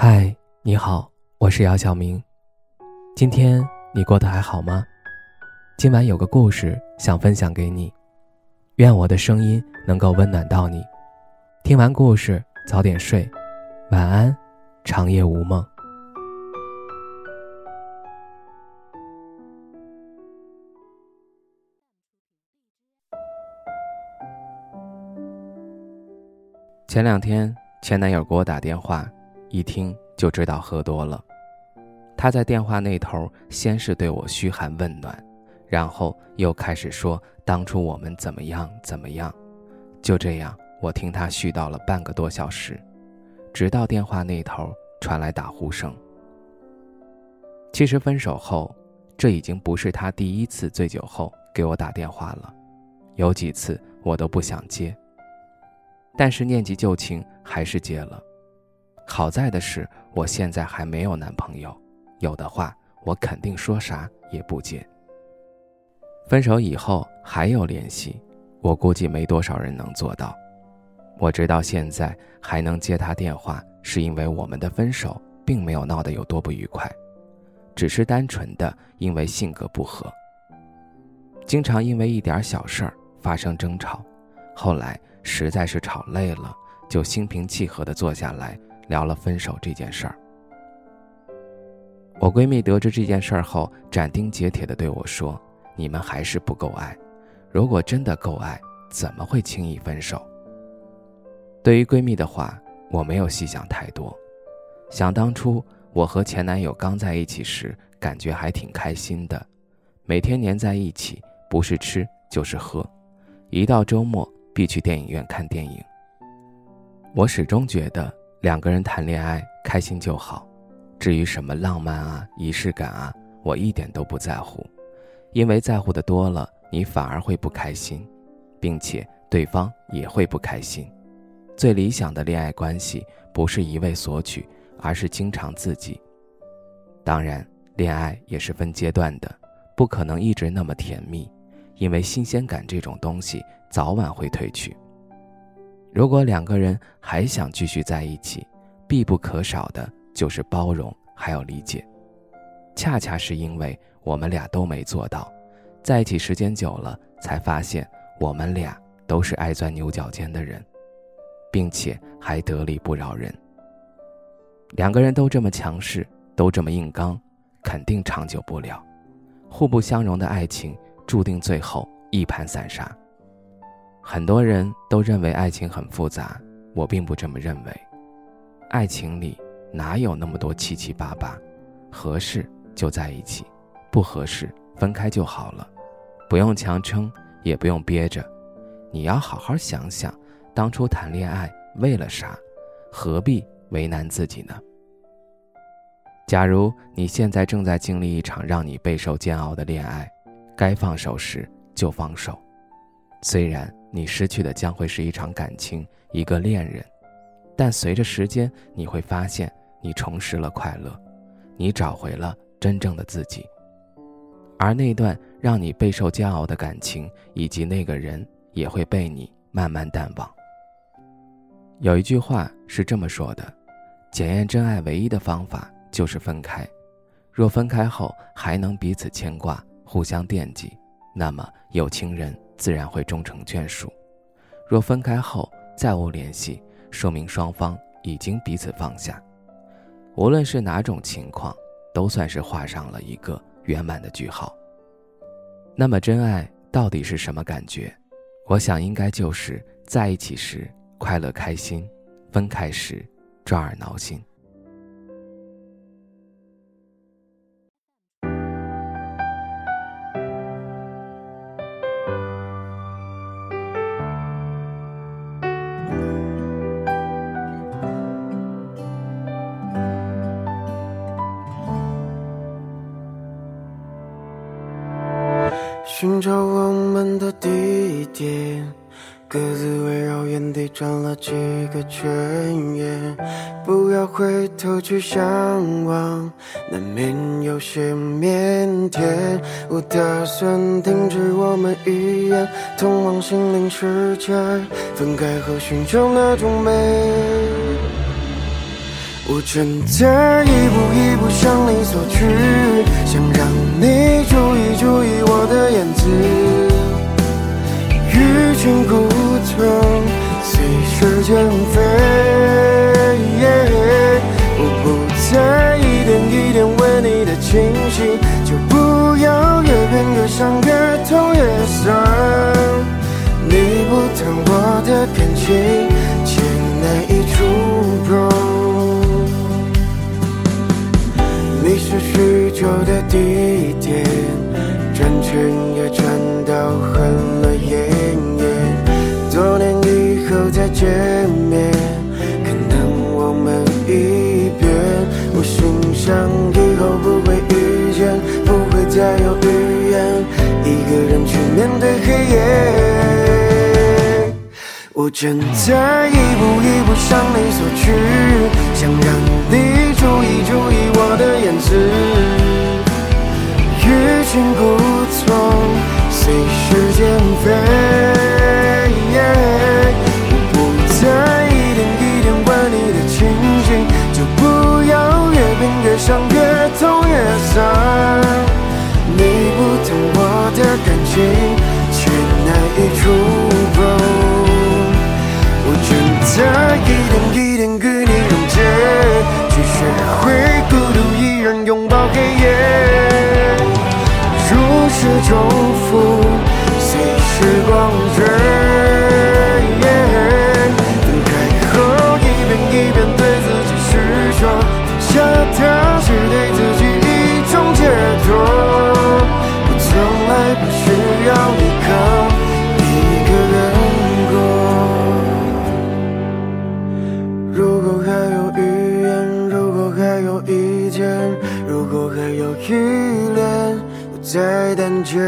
嗨，你好，我是姚晓明。今天你过得还好吗？今晚有个故事想分享给你，愿我的声音能够温暖到你。听完故事早点睡，晚安，长夜无梦。前两天前男友给我打电话。一听就知道喝多了，他在电话那头先是对我嘘寒问暖，然后又开始说当初我们怎么样怎么样，就这样我听他絮叨了半个多小时，直到电话那头传来打呼声。其实分手后，这已经不是他第一次醉酒后给我打电话了，有几次我都不想接，但是念及旧情，还是接了。好在的是，我现在还没有男朋友，有的话我肯定说啥也不接。分手以后还有联系，我估计没多少人能做到。我直到现在还能接他电话，是因为我们的分手并没有闹得有多不愉快，只是单纯的因为性格不合，经常因为一点小事儿发生争吵，后来实在是吵累了，就心平气和地坐下来。聊了分手这件事儿，我闺蜜得知这件事儿后，斩钉截铁地对我说：“你们还是不够爱，如果真的够爱，怎么会轻易分手？”对于闺蜜的话，我没有细想太多。想当初我和前男友刚在一起时，感觉还挺开心的，每天黏在一起，不是吃就是喝，一到周末必去电影院看电影。我始终觉得。两个人谈恋爱开心就好，至于什么浪漫啊、仪式感啊，我一点都不在乎，因为在乎的多了，你反而会不开心，并且对方也会不开心。最理想的恋爱关系不是一味索取，而是经常自己。当然，恋爱也是分阶段的，不可能一直那么甜蜜，因为新鲜感这种东西早晚会褪去。如果两个人还想继续在一起，必不可少的就是包容还有理解。恰恰是因为我们俩都没做到，在一起时间久了，才发现我们俩都是爱钻牛角尖的人，并且还得理不饶人。两个人都这么强势，都这么硬刚，肯定长久不了。互不相容的爱情，注定最后一盘散沙。很多人都认为爱情很复杂，我并不这么认为。爱情里哪有那么多七七八八，合适就在一起，不合适分开就好了，不用强撑，也不用憋着。你要好好想想，当初谈恋爱为了啥？何必为难自己呢？假如你现在正在经历一场让你备受煎熬的恋爱，该放手时就放手，虽然。你失去的将会是一场感情，一个恋人，但随着时间，你会发现你重拾了快乐，你找回了真正的自己，而那段让你备受煎熬的感情以及那个人也会被你慢慢淡忘。有一句话是这么说的：检验真爱唯一的方法就是分开，若分开后还能彼此牵挂、互相惦记，那么有情人。自然会终成眷属。若分开后再无联系，说明双方已经彼此放下。无论是哪种情况，都算是画上了一个圆满的句号。那么，真爱到底是什么感觉？我想，应该就是在一起时快乐开心，分开时抓耳挠心。找我们的地点，各自围绕原地转了几个圈，也不要回头去向往，难免有些腼腆。我打算停止我们一眼通往心灵世界，分开后寻找那种美。我正在一步一步向你索取，想让你注意注意我的言辞。欲擒故纵，随时间飞。我不再一点一点为你的清醒，就不要越变越伤越痛越酸。你不懂我的感情，是许久的地点，转圈也转到很了眼。多年以后再见面，可能我们已变。我心想以后不会遇见，不会再有语言，一个人去面对黑夜。我正在一步一步向你索取，想让你欲擒故纵，随时间飞。我不再一点一点问你的情景，就不要越变越伤，越痛越酸。你不懂我的感情，却难以触碰。我正在一点一点与你溶解，去学会孤独，依然拥抱黑夜。如释重负，随时光追。分开后，一遍一遍对自己虚说，放下它是对自己一种解脱。我从来不需要依靠一个人过。如果还有语言，如果还有意见，如果还有依恋，在等着。